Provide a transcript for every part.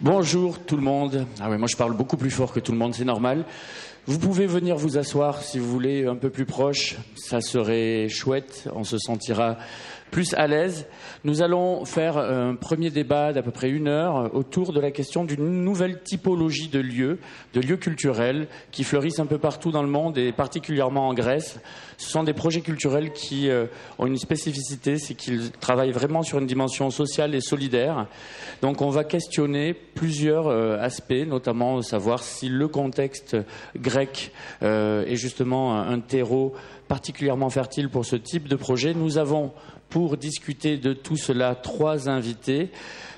Bonjour tout le monde. Ah oui, moi je parle beaucoup plus fort que tout le monde, c'est normal. Vous pouvez venir vous asseoir si vous voulez un peu plus proche, ça serait chouette, on se sentira plus à l'aise. Nous allons faire un premier débat d'à peu près une heure autour de la question d'une nouvelle typologie de lieux, de lieux culturels qui fleurissent un peu partout dans le monde et particulièrement en Grèce. Ce sont des projets culturels qui euh, ont une spécificité, c'est qu'ils travaillent vraiment sur une dimension sociale et solidaire. Donc on va questionner plusieurs euh, aspects, notamment savoir si le contexte grec euh, est justement un terreau particulièrement fertile pour ce type de projet. Nous avons pour discuter de tout cela trois invités.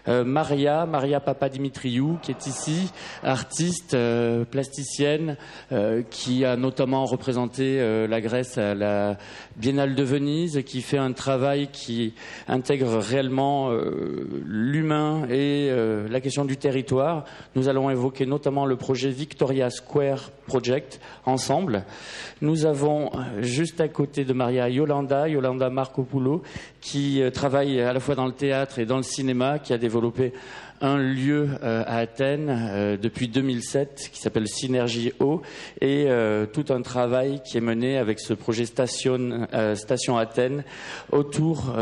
Euh, Maria, Maria Papadimitriou, qui est ici, artiste, euh, plasticienne, euh, qui a notamment représenté la Grèce à la Biennale de Venise, qui fait un travail qui intègre réellement l'humain et la question du territoire. Nous allons évoquer notamment le projet Victoria Square Project ensemble. Nous avons juste à côté de Maria Yolanda, Yolanda Marcopoulou, qui travaille à la fois dans le théâtre et dans le cinéma, qui a développé un lieu euh, à Athènes euh, depuis 2007 qui s'appelle Synergie Eau et euh, tout un travail qui est mené avec ce projet Station, Station Athènes autour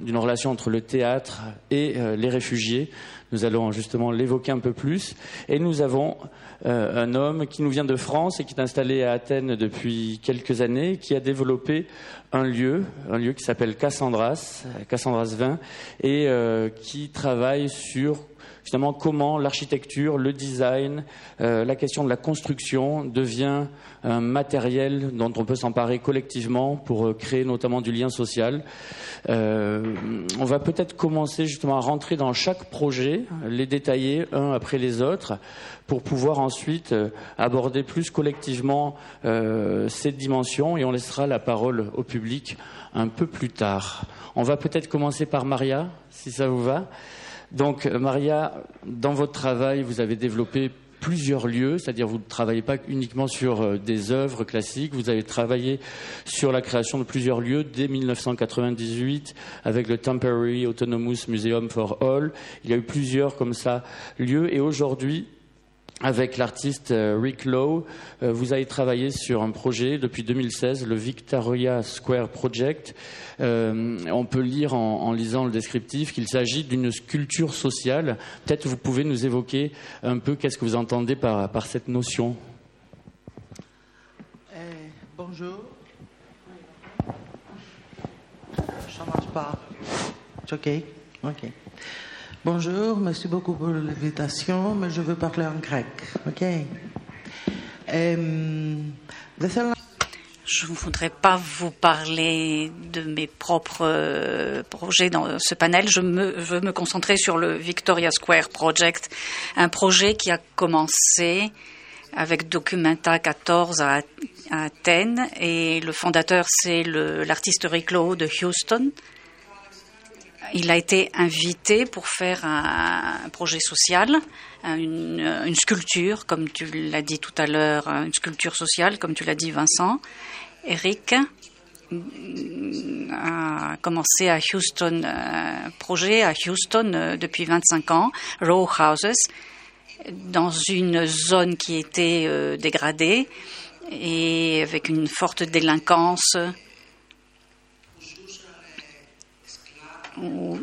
d'une relation entre le théâtre et les réfugiés. Nous allons justement l'évoquer un peu plus. Et nous avons un homme qui nous vient de France et qui est installé à Athènes depuis quelques années, qui a développé un lieu, un lieu qui s'appelle Cassandras, Cassandras 20, et euh, qui travaille sur finalement comment l'architecture, le design, euh, la question de la construction devient un matériel dont on peut s'emparer collectivement pour euh, créer notamment du lien social. Euh, on va peut-être commencer justement à rentrer dans chaque projet, les détailler un après les autres, pour pouvoir ensuite aborder plus collectivement cette dimension et on laissera la parole au public un peu plus tard. On va peut-être commencer par Maria, si ça vous va. Donc, Maria, dans votre travail, vous avez développé plusieurs lieux, c'est-à-dire vous ne travaillez pas uniquement sur euh, des œuvres classiques, vous avez travaillé sur la création de plusieurs lieux dès 1998 avec le Temporary Autonomous Museum for All. Il y a eu plusieurs comme ça lieux et aujourd'hui, avec l'artiste euh, Rick Lowe, euh, vous avez travaillé sur un projet depuis 2016, le Victoria Square Project. Euh, on peut lire en, lisant le descriptif qu'il s'agit d'une sculpture sociale. Peut-être vous pouvez nous évoquer un peu qu'est-ce que vous entendez par, cette notion. bonjour. Ça marche pas. OK. OK. Bonjour, merci beaucoup pour l'invitation, mais je veux parler en grec. OK? Euh, je ne voudrais pas vous parler de mes propres euh, projets dans ce panel. Je, me, veux me concentrer sur le Victoria Square Project, un projet qui a commencé avec Documenta 14 à, Athènes et le fondateur c'est l'artiste Rick Lowe de Houston il a été invité pour faire un, projet social, une, sculpture, comme tu l'as dit tout à l'heure, une sculpture sociale, comme tu l'as dit Vincent. Eric a commencé à Houston, un projet à Houston euh, depuis 25 ans, row houses, dans une zone qui était euh, dégradée et avec une forte délinquance où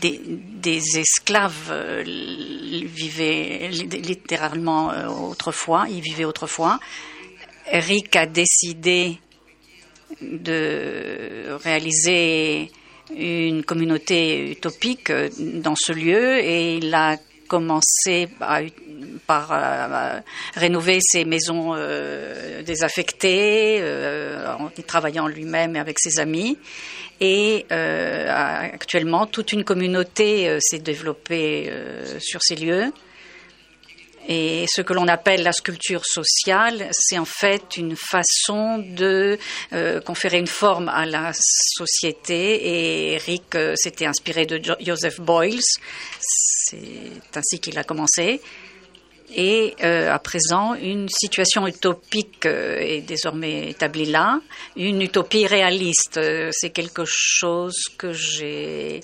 des, esclaves euh, vivaient littéralement euh, autrefois, ils vivaient autrefois. Eric a décidé de réaliser une communauté utopique euh, dans ce lieu et il a commencé par rénover ses maisons désaffectées en y travaillant lui-même et avec ses amis. Et euh, actuellement, toute une communauté euh, s'est développée euh, sur ces lieux. Et ce que l'on appelle la sculpture sociale, c'est en fait une façon de conférer une forme à la société. Et Eric s'était inspiré de Joseph Boyles. C'est ainsi qu'il a commencé. Et euh, à présent, une situation utopique euh, est désormais établie là. Une utopie réaliste, euh, c'est quelque chose que j'ai,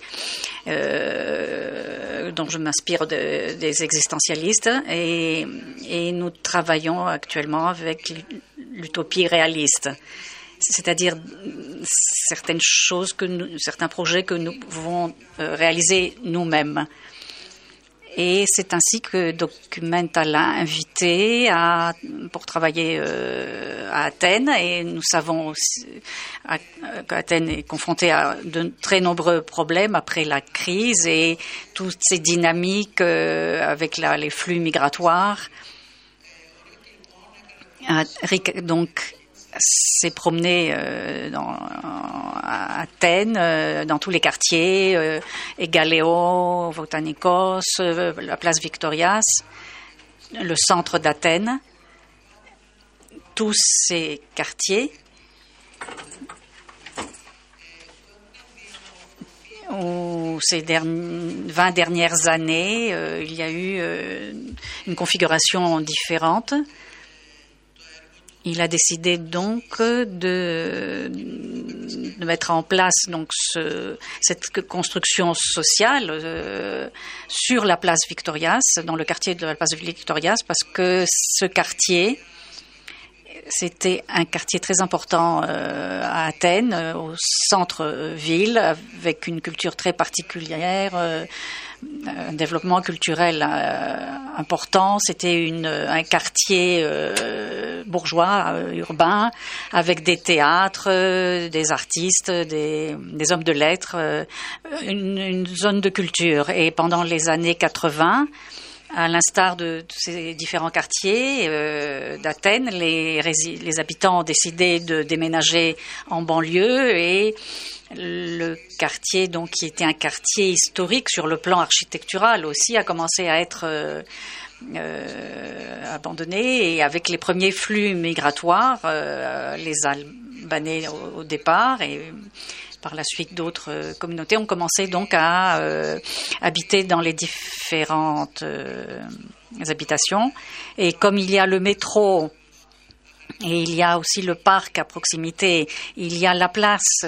dont je m'inspire des existentialistes, et, et nous travaillons actuellement avec l'utopie réaliste c'est-à-dire certaines choses que nous, certains projets que nous pouvons réaliser nous-mêmes. Et c'est ainsi que Documenta l'a invité à, pour travailler euh, à Athènes. Et nous savons qu'Athènes est confrontée à de très nombreux problèmes après la crise et toutes ces dynamiques euh, avec les flux migratoires. Donc, s'est promené euh, à Athènes, euh, dans tous les quartiers, euh, Egaleo, Votanikos, la place Victorias, le centre d'Athènes. Tous ces quartiers où ces 20 dernières années, il y a eu une configuration différente. Il a décidé donc de, mettre en place donc ce, cette construction sociale euh, sur la place Victorias, dans le quartier de la place Victorias, parce que ce quartier, c'était un quartier très important euh, à Athènes, au centre-ville, avec une culture très particulière, euh, un développement culturel euh, important. C'était un quartier euh, bourgeois, euh, urbain, avec des théâtres, des artistes, des, hommes de lettres, une, zone de culture. Et pendant les années 80, à l'instar de, ces différents quartiers d'Athènes, les, les habitants ont décidé de déménager en banlieue et le quartier, donc, qui était un quartier historique sur le plan architectural aussi, a commencé à être euh, euh, abandonné. Et avec les premiers flux migratoires, euh, les Albanais au, départ et par la suite d'autres communautés ont commencé donc à habiter dans les différentes habitations. Et comme il y a le métro et il y a aussi le parc à proximité. Il y a la place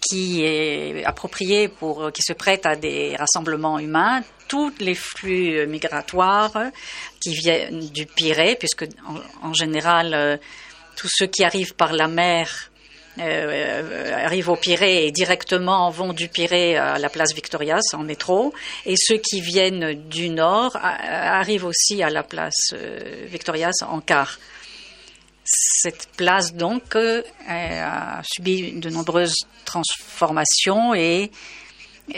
qui est approprié pour, qui se prête à des rassemblements humains, tous les flux migratoires qui viennent du Pirée, puisque en, général, euh, tous ceux qui arrivent par la mer euh, arrivent au Pirée et directement vont du Pirée à la place Victorias en métro, et ceux qui viennent du nord arrivent aussi à la place euh, Victorias en car. Cette place, donc, euh, a subi de nombreuses transformations et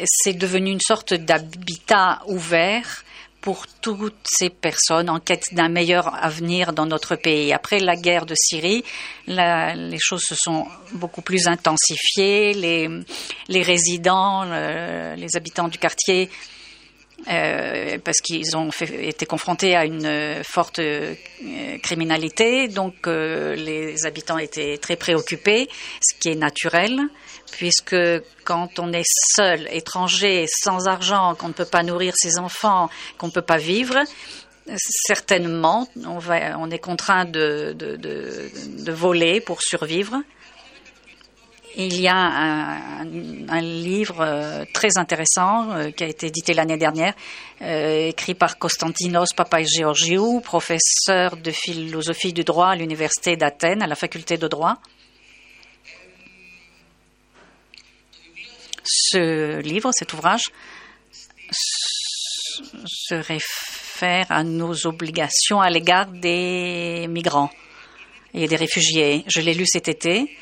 c'est devenu une sorte d'habitat ouvert pour toutes ces personnes en quête d'un meilleur avenir dans notre pays. Après la guerre de Syrie, les choses se sont beaucoup plus intensifiées. Les, les résidents, les habitants du quartier euh, parce qu'ils ont été confrontés à une euh, forte euh, criminalité. Donc les habitants étaient très préoccupés, ce qui est naturel, puisque quand on est seul, étranger, sans argent, qu'on ne peut pas nourrir ses enfants, qu'on ne peut pas vivre, certainement on, va, on est contraint de voler pour survivre. Il y a un, livre euh, très intéressant euh, qui a été édité l'année dernière, euh, écrit par Konstantinos Georgiou, professeur de philosophie du droit à l'Université d'Athènes, à la faculté de droit. Ce livre, cet ouvrage, se réfère à nos obligations à l'égard des migrants et des réfugiés. Je l'ai lu cet été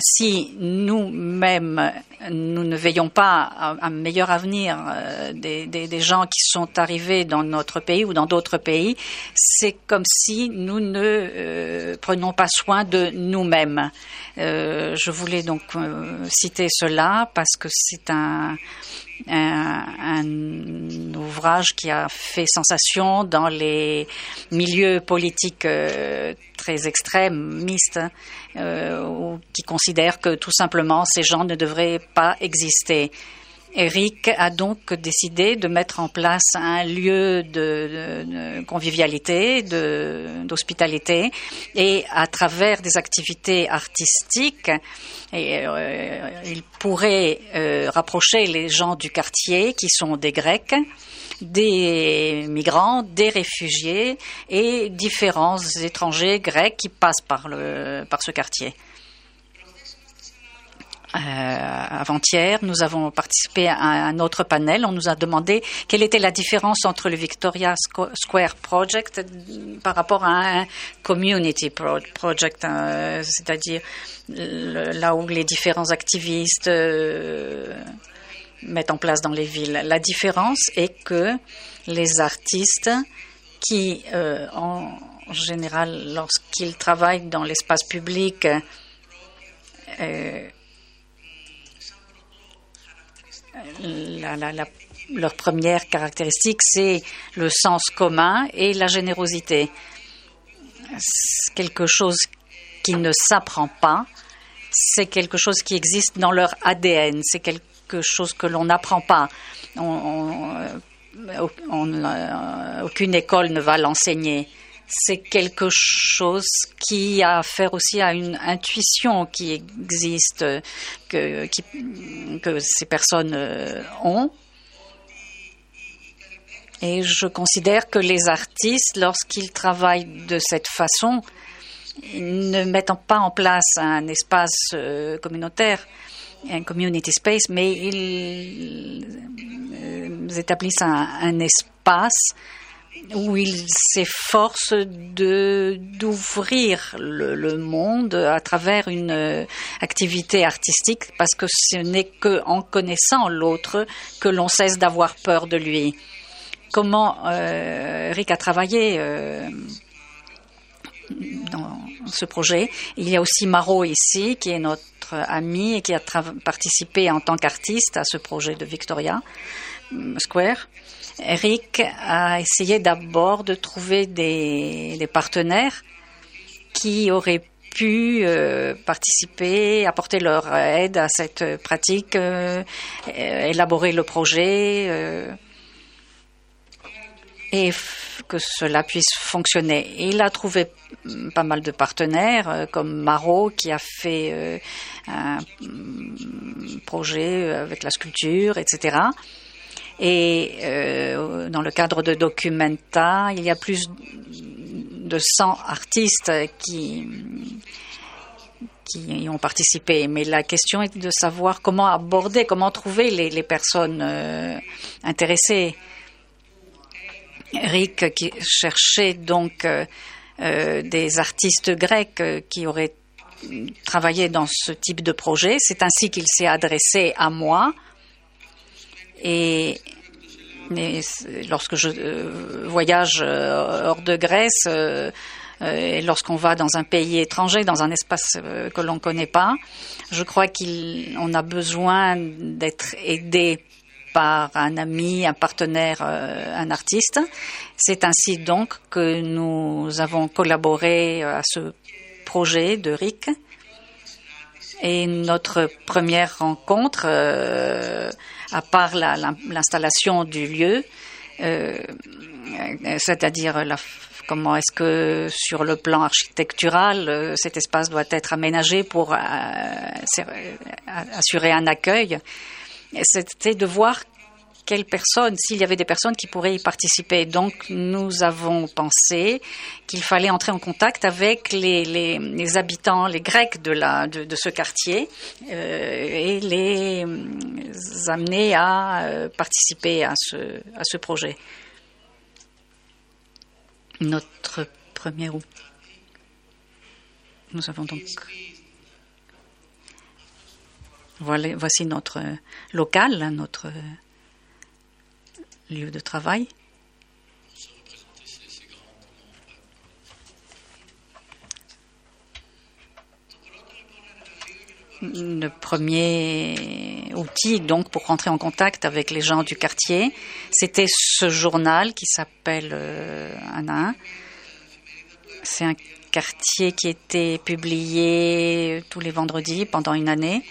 si nous-mêmes, nous ne veillons pas à un meilleur avenir euh, des, gens qui sont arrivés dans notre pays ou dans d'autres pays, c'est comme si nous ne euh, prenions pas soin de nous-mêmes. Euh, je voulais donc citer cela parce que c'est un, ouvrage qui a fait sensation dans les milieux politiques euh, très extrémistes, euh, qui considèrent que tout simplement ces gens ne devraient pas exister. Eric a donc décidé de mettre en place un lieu de, convivialité, d'hospitalité, et à travers des activités artistiques, euh, il pourrait euh, rapprocher les gens du quartier qui sont des Grecs, des migrants, des réfugiés et différents étrangers grecs qui passent par ce quartier. Euh, avant-hier, nous avons participé à un autre panel. On nous a demandé quelle était la différence entre le Victoria Square Project par rapport à un community project, hein, c'est-à-dire là où les différents activistes euh, mettent en place dans les villes. La différence est que les artistes qui, euh, en général, lorsqu'ils travaillent dans l'espace public, leur première caractéristique, c'est le sens commun et la générosité. Quelque chose qui ne s'apprend pas, c'est quelque chose qui existe dans leur ADN, c'est quelque chose que l'on n'apprend pas. Euh, aucune école ne va l'enseigner c'est quelque chose qui a affaire aussi à une intuition qui existe, que, ces personnes euh, ont. Et je considère que les artistes, lorsqu'ils travaillent de cette façon, ne mettent pas en place un espace euh, communautaire, un community space, mais ils, euh, établissent un espace où il s'efforce de d'ouvrir le, monde à travers une euh, activité artistique parce que ce n'est que en connaissant l'autre que l'on cesse d'avoir peur de lui. Comment euh, Rick a travaillé euh, dans ce projet Il y a aussi Maro ici qui est notre ami et qui a participé en tant qu'artiste à ce projet de Victoria Square. Eric a essayé d'abord de trouver des, partenaires qui auraient pu euh, participer, apporter leur aide à cette pratique, euh, élaborer le projet euh, et que cela puisse fonctionner. il a trouvé pas mal de partenaires comme Marot qui a fait un projet avec la sculpture, etc. Et euh, dans le cadre de Documenta, il y a plus de 100 artistes qui, qui y ont participé. Mais la question est de savoir comment aborder, comment trouver les, personnes euh, intéressées. Eric qui cherchait donc euh, euh des artistes grecs qui auraient travaillé dans ce type de projet. C'est ainsi qu'il s'est adressé à moi et, lorsque je euh, voyage euh, hors de Grèce, euh, lorsqu'on va dans un pays étranger, dans un espace que l'on ne connaît pas, je crois qu'on a besoin d'être aidé par un ami, un partenaire, un artiste. C'est ainsi donc que nous avons collaboré à ce projet de RIC. Et notre première rencontre à part l'installation du lieu, euh, c'est-à-dire comment est-ce que sur le plan architectural, euh, cet espace doit être aménagé pour euh, assurer un accueil. C'était de voir quelles personnes, s'il y avait des personnes qui pourraient y participer. Donc, nous avons pensé qu'il fallait entrer en contact avec les, habitants, les Grecs de, ce quartier euh, et les amener à euh, participer à ce, projet. Notre premier Nous avons donc voici notre local, notre lieu de travail. Le premier outil, donc, pour rentrer en contact avec les gens du quartier, c'était ce journal qui s'appelle euh, Anna. C'est un quartier qui était publié tous les vendredis pendant une année.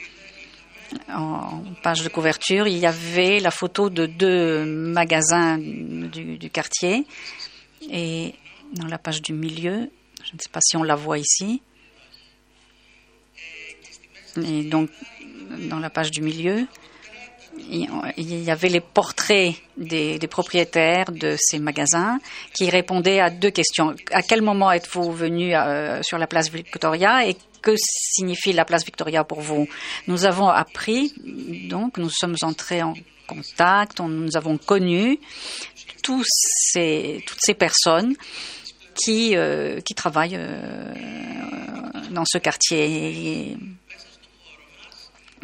En page de couverture, il y avait la photo de deux magasins du, quartier. Et dans la page du milieu, je ne sais pas si on la voit ici. Et donc, dans la page du milieu, il y avait les portraits des, propriétaires de ces magasins qui répondaient à deux questions. À quel moment êtes-vous venu euh, sur la place Victoria et que signifie la place Victoria pour vous? Nous avons appris, donc nous sommes entrés en contact, on, nous avons connu toutes ces personnes qui, euh, travaillent euh, dans ce quartier.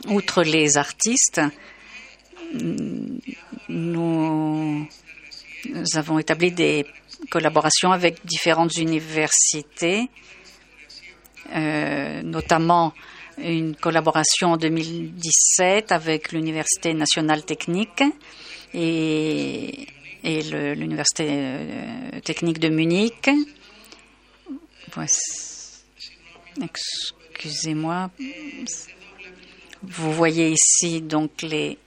Outre les artistes, nous, avons établi des collaborations avec différentes universités, euh, notamment une collaboration en 2017 avec l'Université nationale technique et, et l'Université euh, technique de Munich. Excusez-moi. Vous voyez ici donc les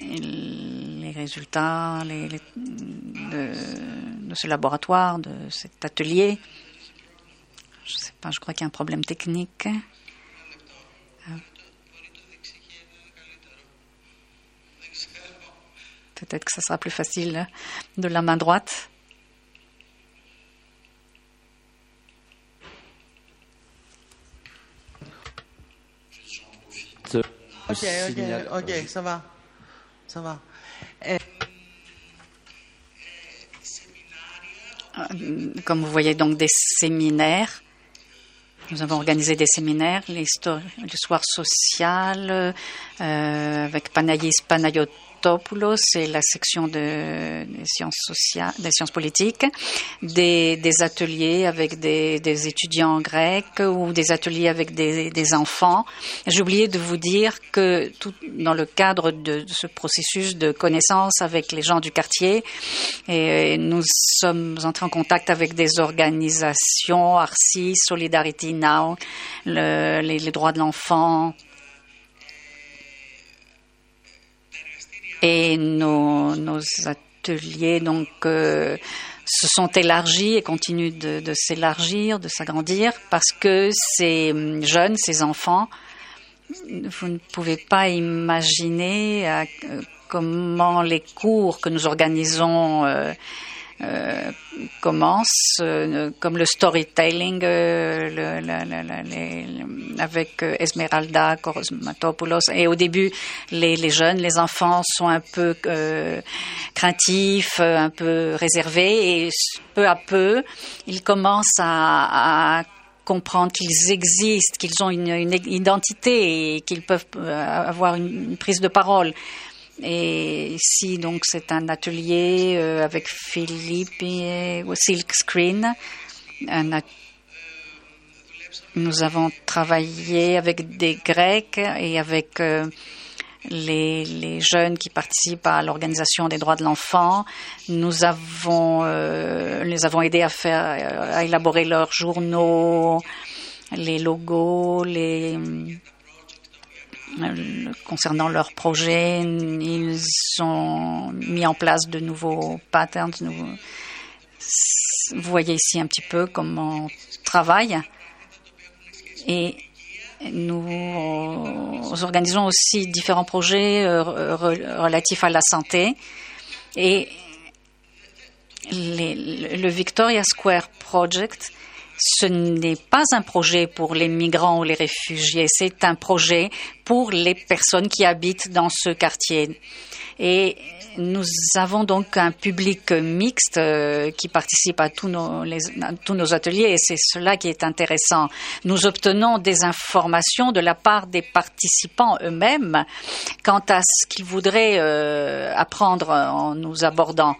les résultats de, de, ce laboratoire, de cet atelier. Je sais pas, je crois qu'il y a un problème technique. Peut-être que ça sera plus facile de la main droite. Ok, ok, ok, ça va ça va. Et... Euh, comme vous voyez donc des séminaires. Nous avons organisé des séminaires, l'histoire sociale, euh, avec Panagis Panayot c'est la section de, des sciences sociales, des sciences politiques, des, ateliers avec des, étudiants grecs ou des ateliers avec des, enfants. J'ai oublié de vous dire que tout, dans le cadre de, ce processus de connaissance avec les gens du quartier, et nous sommes entrés en contact avec des organisations, ARCI, Solidarity Now, le, les, les droits de l'enfant, et nos, nos ateliers donc euh, se sont élargis et continuent de, de s'élargir, de s'agrandir parce que ces jeunes, ces enfants, vous ne pouvez pas imaginer euh, comment les cours que nous organisons euh, commence, euh, comme le storytelling euh, avec Esmeralda Kosmatopoulos. Et au début, les, jeunes, les enfants sont un peu craintifs, un peu réservés, et peu à peu, ils commencent à, comprendre qu'ils existent, qu'ils ont une, identité et qu'ils peuvent avoir une prise de parole. Et ici, donc, c'est un atelier euh, avec Philippe et Silk Screen. Nous avons travaillé avec des Grecs et avec euh, les, les, jeunes qui participent à l'organisation des droits de l'enfant. Nous avons, euh, les avons aidés à faire, à élaborer leurs journaux, les logos, les concernant leurs projets, ils ont mis en place de nouveaux patterns. Vous voyez ici un petit peu comment on travaille. Et nous organisons aussi différents projets euh, relatifs à la santé. Et les, le Victoria Square Project ce n'est pas un projet pour les migrants ou les réfugiés, c'est un projet pour les personnes qui habitent dans ce quartier. Et nous avons donc un public mixte euh, qui participe à tous nos, ateliers et c'est cela qui est intéressant. Nous obtenons des informations de la part des participants eux-mêmes quant à ce qu'ils voudraient euh, apprendre en nous abordant.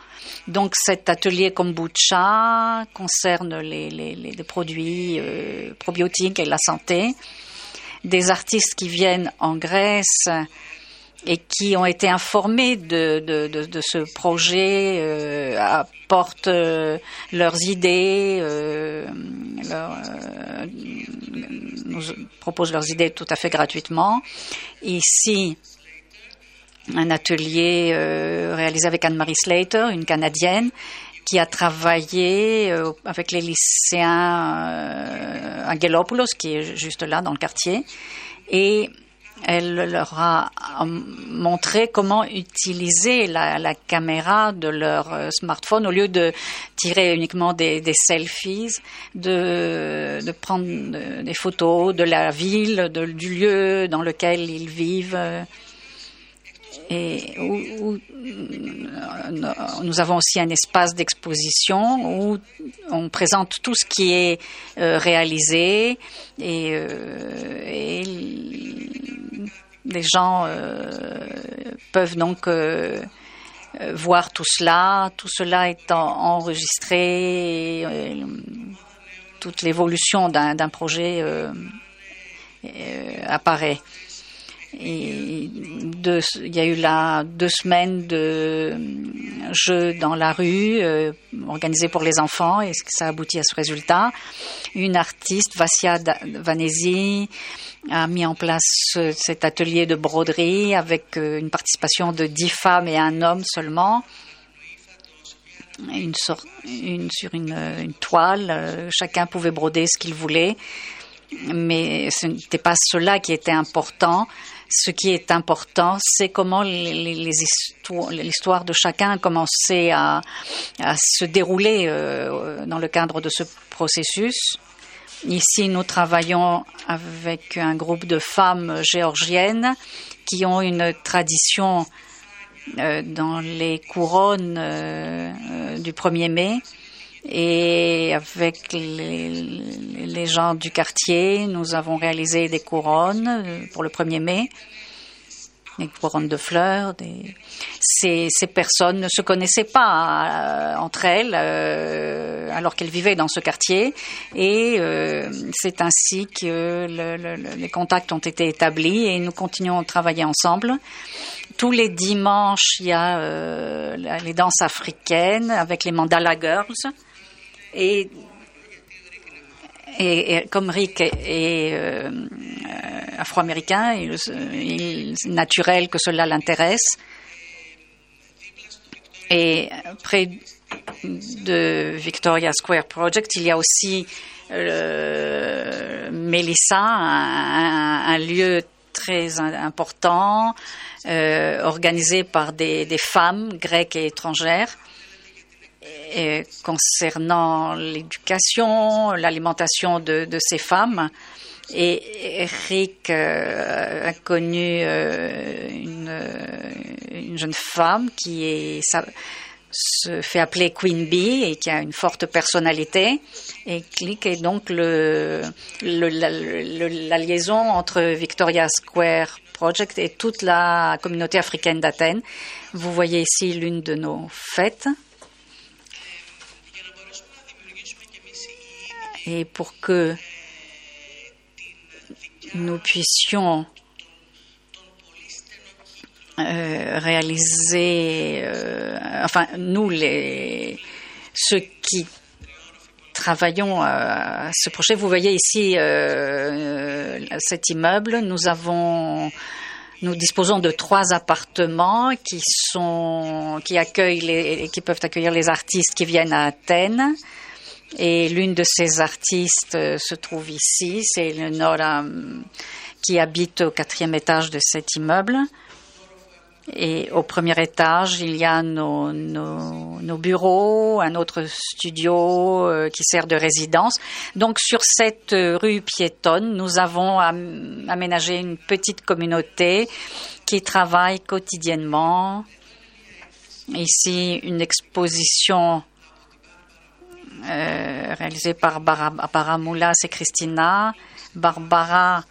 Donc cet atelier kombucha concerne les produits euh, probiotiques et la santé. Des artistes qui viennent en Grèce et qui ont été informés de, ce projet euh, apportent euh, leurs idées, euh, euh, nous proposent leurs idées tout à fait gratuitement. Ici, un atelier réalisé avec Anne-Marie Slater, une Canadienne, qui a travaillé euh, avec les lycéens euh, à Gelopoulos, qui est juste là dans le quartier. Et elle leur a montré comment utiliser la, caméra de leur euh, smartphone au lieu de tirer uniquement des, selfies, de, prendre des photos de la ville, du lieu dans lequel ils vivent. Où, nous avons aussi un espace d'exposition où on présente tout ce qui est euh, réalisé et, et les gens euh, peuvent donc euh, voir tout cela, tout cela étant enregistré, euh, toute l'évolution d'un projet apparaît. Il y a eu là deux semaines de jeux dans la rue organisés pour les enfants et ça aboutit à ce résultat. Une artiste, Vassia Vanesi, a mis en place cet atelier de broderie avec euh, une participation de dix femmes et un homme seulement. Une une, sur une, une, toile, euh, chacun pouvait broder ce qu'il voulait, mais ce n'était pas cela qui était important. Ce qui est important, c'est comment l'histoire de chacun a commencé à, se dérouler euh, dans le cadre de ce processus. Ici, nous travaillons avec un groupe de femmes géorgiennes qui ont une tradition euh, dans les couronnes euh, du 1er mai. Et avec les, gens du quartier, nous avons réalisé des couronnes euh, pour le 1er mai des couronnes de fleurs. Ces, personnes ne se connaissaient pas euh, entre elles euh, alors qu'elles vivaient dans ce quartier et c'est ainsi que le, le, les contacts ont été établis et nous continuons à travailler ensemble. Tous les dimanches, il y a les danses africaines avec les Mandala Girls et comme Rick est, euh, afro-américain, il, est naturel que cela l'intéresse. Et près de Victoria Square Project, il y a aussi euh, Melissa, un, lieu très important, euh, organisé par des femmes grecques et étrangères concernant l'éducation, l'alimentation de, ces femmes. Et Eric euh, a connu euh, une, jeune femme qui se fait appeler Queen Bee et qui a une forte personnalité. Et Click est donc la, liaison entre Victoria Square Project et toute la communauté africaine d'Athènes. Vous voyez ici l'une de nos fêtes. Et pour que nous puissions euh, réaliser, euh, enfin nous les ceux qui travaillons à ce projet, vous voyez ici euh, cet immeuble, nous avons nous disposons de trois appartements qui sont qui accueillent les, qui peuvent accueillir les artistes qui viennent à Athènes. Et l'une de ces artistes euh, se trouve ici, c'est Nora qui habite au quatrième étage de cet immeuble. Et au premier étage, il y a nos, nos, bureaux, un autre studio euh, qui sert de résidence. Donc sur cette rue piétonne, nous avons aménagé une petite communauté qui travaille quotidiennement. Ici, une exposition euh, réalisé par Barbara Moulas et Christina. Barbara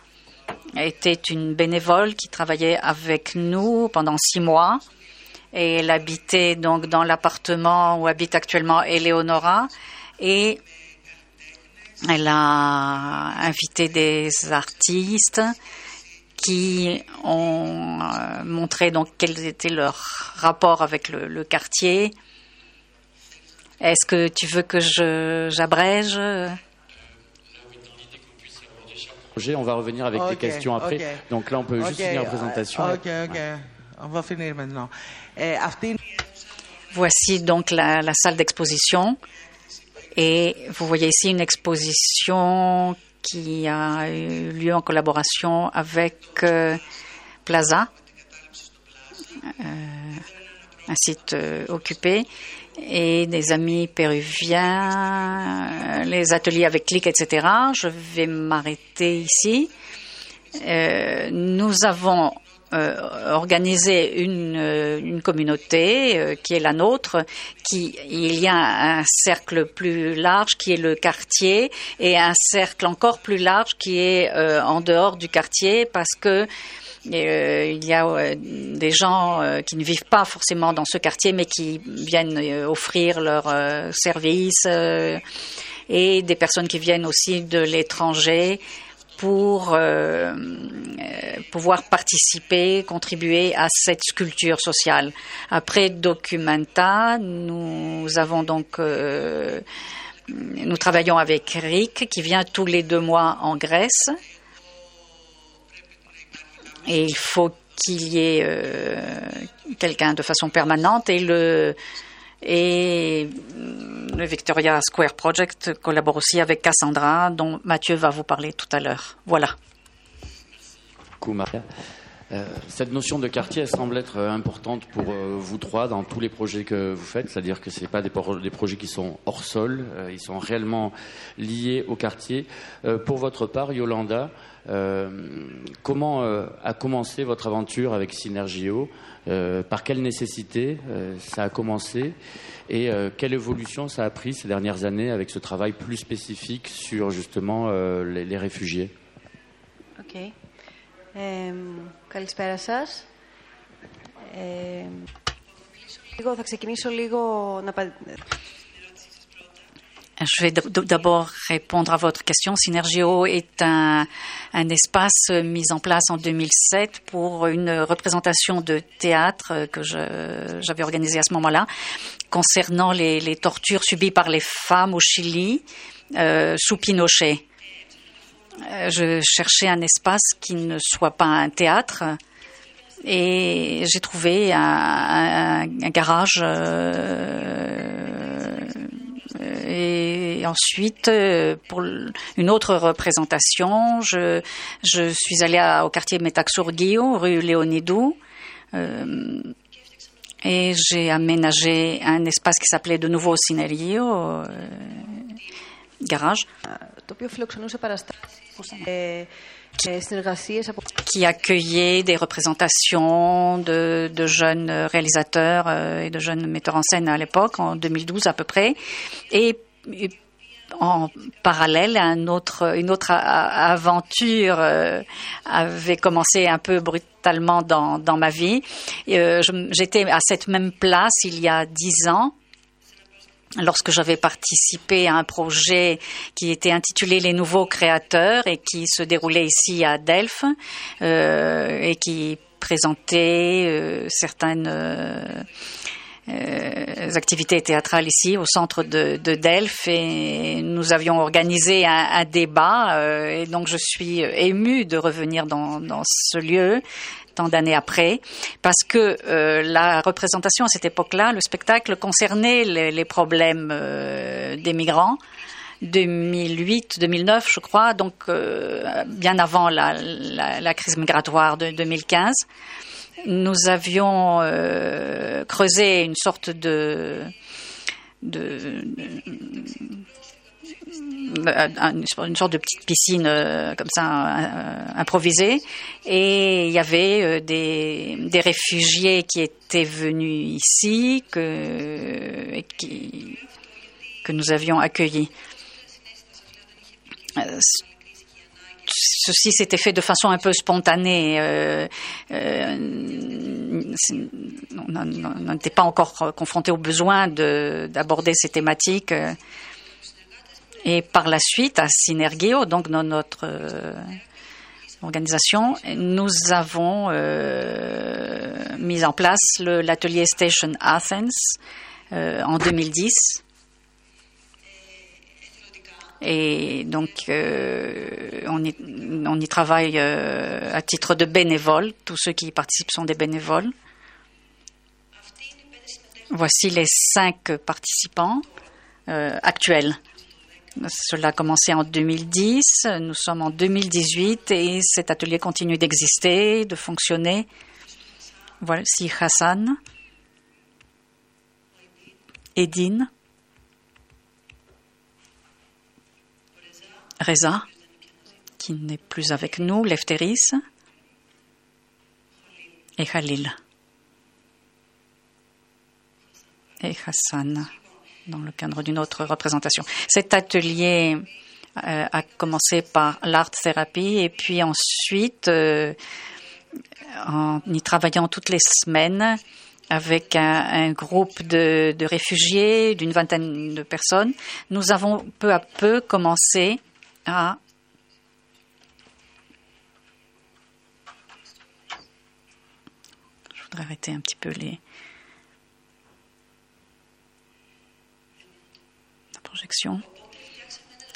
était une bénévole qui travaillait avec nous pendant six mois. Et elle habitait donc dans l'appartement où habite actuellement Eleonora. Et elle a invité des artistes qui ont euh, montré donc quel était leur rapport avec le quartier est-ce que tu veux que je, j'abrège? On va revenir avec des questions après. Donc là, on peut juste finir la présentation. Ok, ok. On va finir maintenant. Voici donc la, salle d'exposition. Et vous voyez ici une exposition qui a eu lieu en collaboration avec euh, Plaza, euh, un site euh, occupé, et des amis péruviens, les ateliers avec clic, etc. Je vais m'arrêter ici. nous avons euh, euh, une communauté euh, qui est la nôtre, qui il y a un cercle plus large qui est le quartier et un cercle encore plus large qui est en dehors du quartier parce que il y a des gens qui ne vivent pas forcément dans ce quartier, mais qui viennent offrir leurs services et des personnes qui viennent aussi de l'étranger pour euh, pouvoir participer, contribuer à cette sculpture sociale. Après Documenta, nous avons donc euh, nous travaillons avec Rick qui vient tous les deux mois en Grèce et il faut qu'il y ait euh, quelqu'un de façon permanente et le Victoria Square Project collabore aussi avec Cassandra, dont Mathieu va vous parler tout à l'heure. Voilà. Euh, cette notion de quartier, elle semble être euh, importante pour vous trois dans tous les projets que vous faites, c'est-à-dire que ce pas des, projets qui sont hors sol, ils sont réellement liés au quartier. pour votre part, Yolanda, comment a commencé votre aventure avec Synergio Par quelle nécessité ça a commencé Et quelle évolution ça a pris ces dernières années avec ce travail plus spécifique sur justement les, les réfugiés Ok. Ε, καλησπέρα σας. Ε, λίγο, θα ξεκινήσω λίγο να je vais d'abord répondre à votre question. Synergio est un, espace mis en place en 2007 pour une représentation de théâtre que j'avais organisée à ce moment-là concernant les, les, tortures subies par les femmes au Chili euh, sous Pinochet. Euh, je cherchais un espace qui ne soit pas un théâtre et j'ai trouvé un, garage euh, et ensuite pour une autre représentation je, je suis allée au quartier Metaxurguio rue Léonidou. Euh, et j'ai aménagé un espace qui s'appelait de nouveau Cinerio garage qui accueillait des représentations de, de, jeunes réalisateurs euh, et de jeunes metteurs en scène à l'époque, en 2012 à peu près, et en parallèle, une autre aventure euh, avait commencé un peu brutalement dans, dans ma vie. Euh, J'étais à cette même place il y a dix ans lorsque j'avais participé à un projet qui était intitulé Les nouveaux créateurs et qui se déroulait ici à Delphes euh, et qui présentait euh, certaines euh, activités théâtrales ici au centre de, de Delphes et nous avions organisé un, débat et donc je suis émue de revenir dans, ce lieu tant d'années après, parce que euh, la représentation à cette époque-là, le spectacle concernait les, problèmes euh, des migrants. 2008, 2009, je crois, donc euh, bien avant la, crise migratoire de 2015, nous avions creusé une sorte de, une sorte de petite piscine euh, comme ça euh, improvisée et il y avait euh, des, des, réfugiés qui étaient venus ici que, qui, que nous avions accueillis. Ceci s'était fait de façon un peu spontanée. on n'était pas encore confronté au besoin d'aborder ces thématiques. Et par la suite, à Synergio, donc dans notre euh, organisation, nous avons euh, mis en place l'atelier Station Athens euh, en 2010. Et donc, on y, on, y, travaille à titre de bénévole. Tous ceux qui y participent sont des bénévoles. Voici les cinq participants actuels. Cela a commencé en 2010, nous sommes en 2018 et cet atelier continue d'exister, de fonctionner. Voici Hassan, Edine, Reza, qui n'est plus avec nous, Lefteris, et Khalil. Et Hassan dans le cadre d'une autre représentation. Cet atelier euh, a commencé par l'art thérapie et puis ensuite, euh, en y travaillant toutes les semaines avec un, groupe de, de réfugiés d'une vingtaine de personnes, nous avons peu à peu commencé à je voudrais arrêter un petit peu les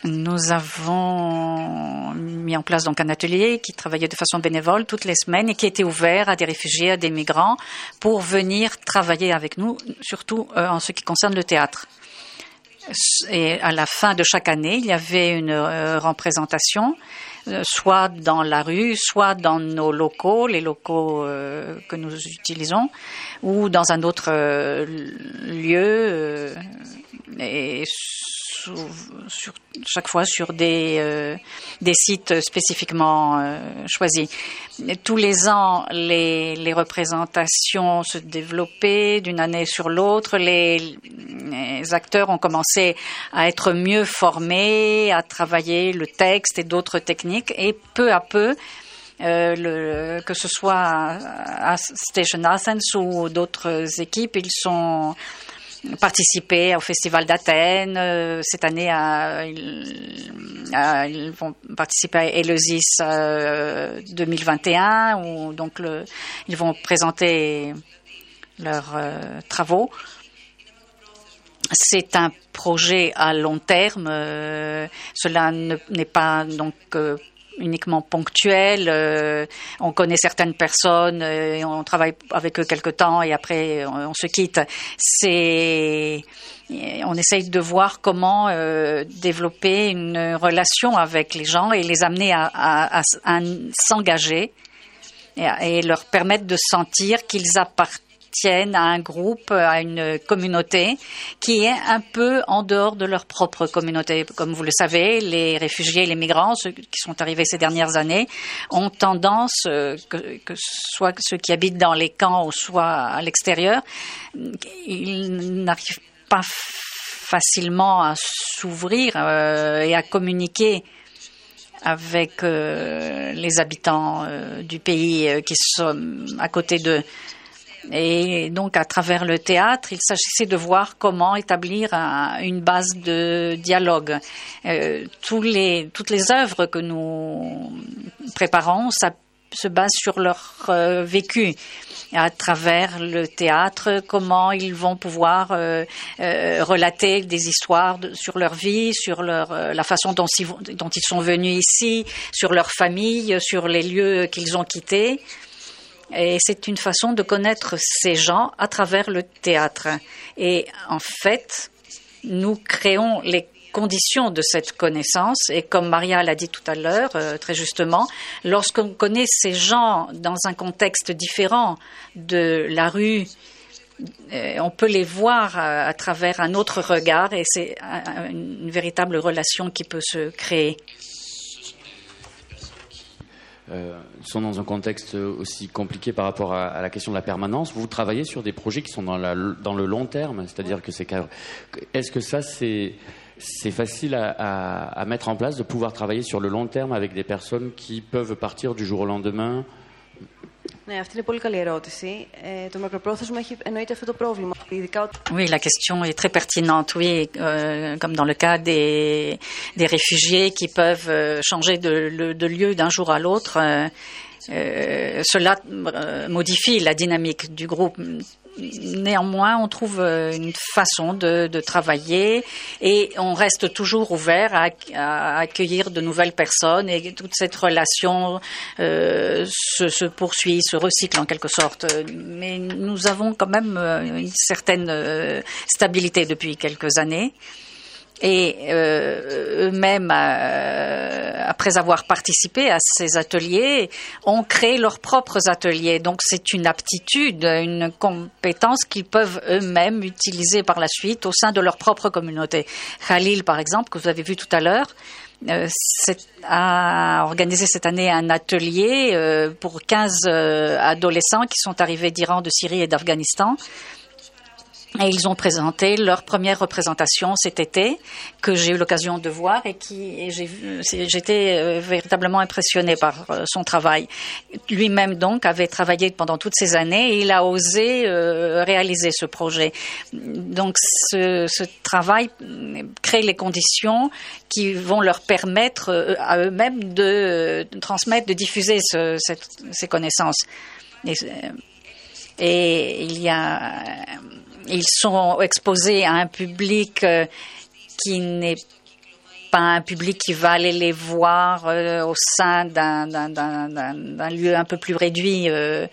Nous avons mis en place donc un atelier qui travaillait de façon bénévole toutes les semaines et qui était ouvert à des réfugiés, à des migrants pour venir travailler avec nous, surtout euh, en ce qui concerne le théâtre. Et à la fin de chaque année, il y avait une euh, représentation, euh, soit dans la rue, soit dans nos locaux, les locaux que nous utilisons, ou dans un autre lieu, et sur, chaque fois sur des, euh, des sites spécifiquement euh, choisis. Tous les ans, les, les, représentations se développaient d'une année sur l'autre. Les, les, acteurs ont commencé à être mieux formés, à travailler le texte et d'autres techniques. Et peu à peu, euh, le, que ce soit à Station Athens ou d'autres équipes, ils sont participer au Festival d'Athènes. Euh, cette année, ils, vont participer à Eleusis 2021, où donc ils vont présenter leurs euh, travaux. C'est un projet à long terme. Euh, cela n'est pas donc uniquement ponctuel. Euh, on connaît certaines personnes euh, et on travaille avec eux quelque temps et après on, se quitte. C'est on essaye de voir comment euh, développer une relation avec les gens et les amener à, s'engager et, leur permettre de sentir qu'ils appartiennent tiennent à un groupe, à une communauté qui est un peu en dehors de leur propre communauté. Comme vous le savez, les réfugiés, les migrants, ceux qui sont arrivés ces dernières années, ont tendance, euh, que, que soit ceux qui habitent dans les camps ou soit à l'extérieur, ils n'arrivent pas facilement à s'ouvrir euh, et à communiquer avec euh, les habitants du pays qui sont à côté d'eux. Et donc, à travers le théâtre, il s'agissait de voir comment établir une base de dialogue. Euh, tous les, toutes les œuvres que nous préparons, ça se base sur leur euh, vécu à travers le théâtre, comment ils vont pouvoir euh, relater des histoires sur leur vie, sur leur, la façon dont, dont, ils sont venus ici, sur leur famille, sur les lieux qu'ils ont quittés. Et c'est une façon de connaître ces gens à travers le théâtre. Et en fait, nous créons les conditions de cette connaissance. Et comme Maria l'a dit tout à l'heure, euh, très justement, lorsqu'on connaît ces gens dans un contexte différent de la rue, euh, on peut les voir à, travers un autre regard et c'est une véritable relation qui peut se créer. Euh, sont dans un contexte aussi compliqué par rapport à, la question de la permanence. Vous travaillez sur des projets qui sont dans, le long terme, c'est-à-dire que c'est. Est-ce que ça, c'est facile à, mettre en place de pouvoir travailler sur le long terme avec des personnes qui peuvent partir du jour au lendemain Oui, la question est très pertinente. Oui, euh, comme dans le cas des, des réfugiés qui peuvent euh, changer de, de lieu d'un jour à l'autre, euh, cela modifie la dynamique du groupe néanmoins, on trouve une façon de, travailler et on reste toujours ouvert à, accueillir de nouvelles personnes et toute cette relation se, se, poursuit, se recycle en quelque sorte. Mais nous avons quand même une certaine stabilité depuis quelques années et euh, eux-mêmes, euh, après avoir participé à ces ateliers, ont créé leurs propres ateliers. Donc c'est une aptitude, une compétence qu'ils peuvent eux-mêmes utiliser par la suite au sein de leur propre communauté. Khalil, par exemple, que vous avez vu tout à l'heure, euh, a organisé cette année un atelier euh, pour 15 adolescents qui sont arrivés d'Iran, de Syrie et d'Afghanistan et ils ont présenté leur première représentation cet été, que j'ai eu l'occasion de voir et qui j'étais euh, véritablement impressionnée par euh, son travail. Lui-même donc avait travaillé pendant toutes ces années et il a osé euh, réaliser ce projet. Donc ce, travail crée les conditions qui vont leur permettre à eux-mêmes de, transmettre, de diffuser ces connaissances. Et il y a ils sont exposés à un public euh, qui n'est pas un public qui va aller les voir euh, au sein d'un lieu un peu plus réduit. Euh,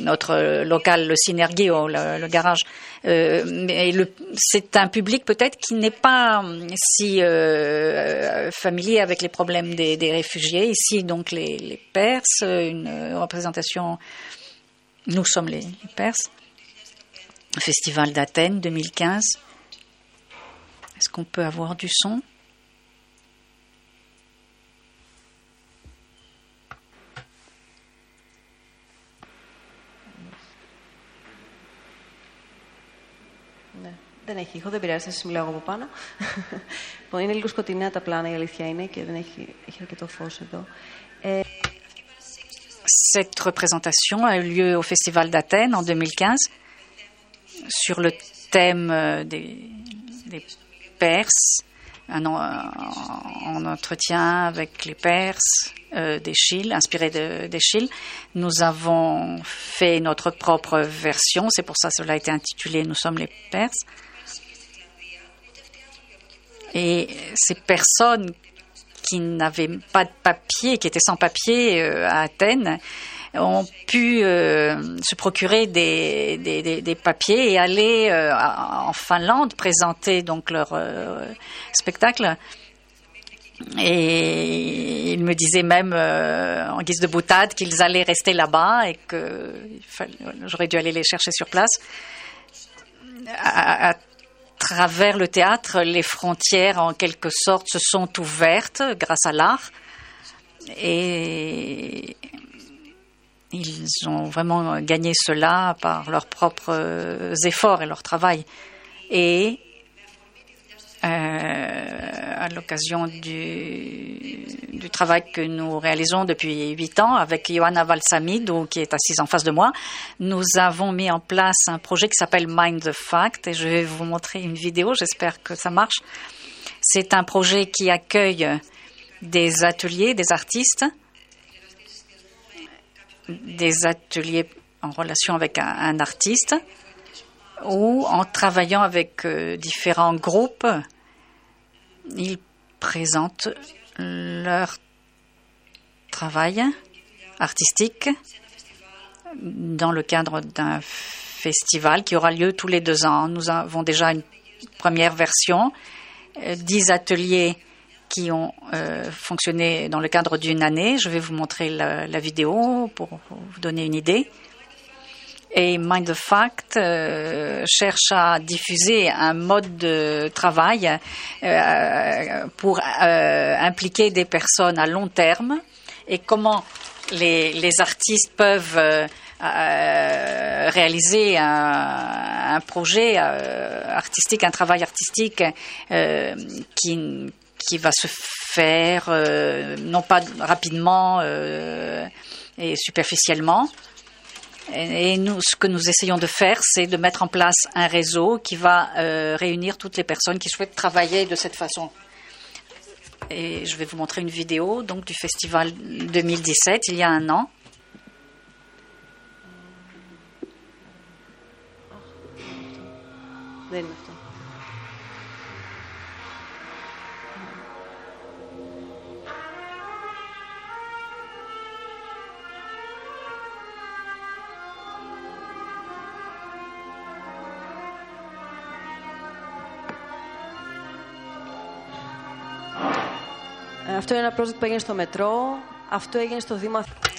notre local, le Synergio, le, le garage. c'est un public peut-être qui n'est pas si familier avec les problèmes des, des réfugiés. Ici, donc, les, les, Perses, une représentation. Nous sommes les Perses. Festival d'Athènes 2015. Est-ce qu'on peut avoir du son Δεν έχει ήχο, δεν πειράζει, σας μιλάω από πάνω. είναι λίγο σκοτεινά τα πλάνα, η αλήθεια είναι, και δεν έχει, έχει αρκετό φως εδώ. Ε... Cette représentation a eu lieu au Festival d'Athènes en 2015 sur le thème euh, des, Perses, en entretien avec les Perses euh, d'Échille, inspiré. Nous avons fait notre propre version, c'est pour ça que cela a été intitulé Nous sommes les Perses. Et ces personnes qui n'avaient pas de papier, qui étaient sans papier euh, à Athènes, ont pu euh, se procurer des, papiers et aller euh, en Finlande présenter donc leur euh, spectacle. Et ils me disaient même en guise de boutade qu'ils allaient rester là-bas et que j'aurais dû aller les chercher sur place. À, à, travers le théâtre, les frontières en quelque sorte se sont ouvertes grâce à l'art. Et ils ont vraiment gagné cela par leurs propres efforts et leur travail. Et euh, à l'occasion du, du, travail que nous réalisons depuis huit ans avec Johanna Valsamid, qui est assise en face de moi, nous avons mis en place un projet qui s'appelle Mind the Fact et je vais vous montrer une vidéo, j'espère que ça marche. C'est un projet qui accueille des ateliers, des artistes des ateliers en relation avec un, artiste ou en travaillant avec euh, différents groupes, ils présentent leur travail artistique dans le cadre d'un festival qui aura lieu tous les deux ans. Nous avons déjà une première version, euh, dix ateliers qui ont euh, fonctionné dans le cadre d'une année. Je vais vous montrer la, vidéo pour, vous donner une idée. Et Mind the Fact euh, cherche à diffuser un mode de travail euh, pour impliquer des personnes à long terme et comment les, artistes peuvent réaliser un, un projet artistique, un travail artistique qui, qui va se faire euh, non pas rapidement euh, et superficiellement. Et, nous, ce que nous essayons de faire, c'est de mettre en place un réseau qui va euh, réunir toutes les personnes qui souhaitent travailler de cette façon. Et je vais vous montrer une vidéo donc du festival 2017, il y a un an.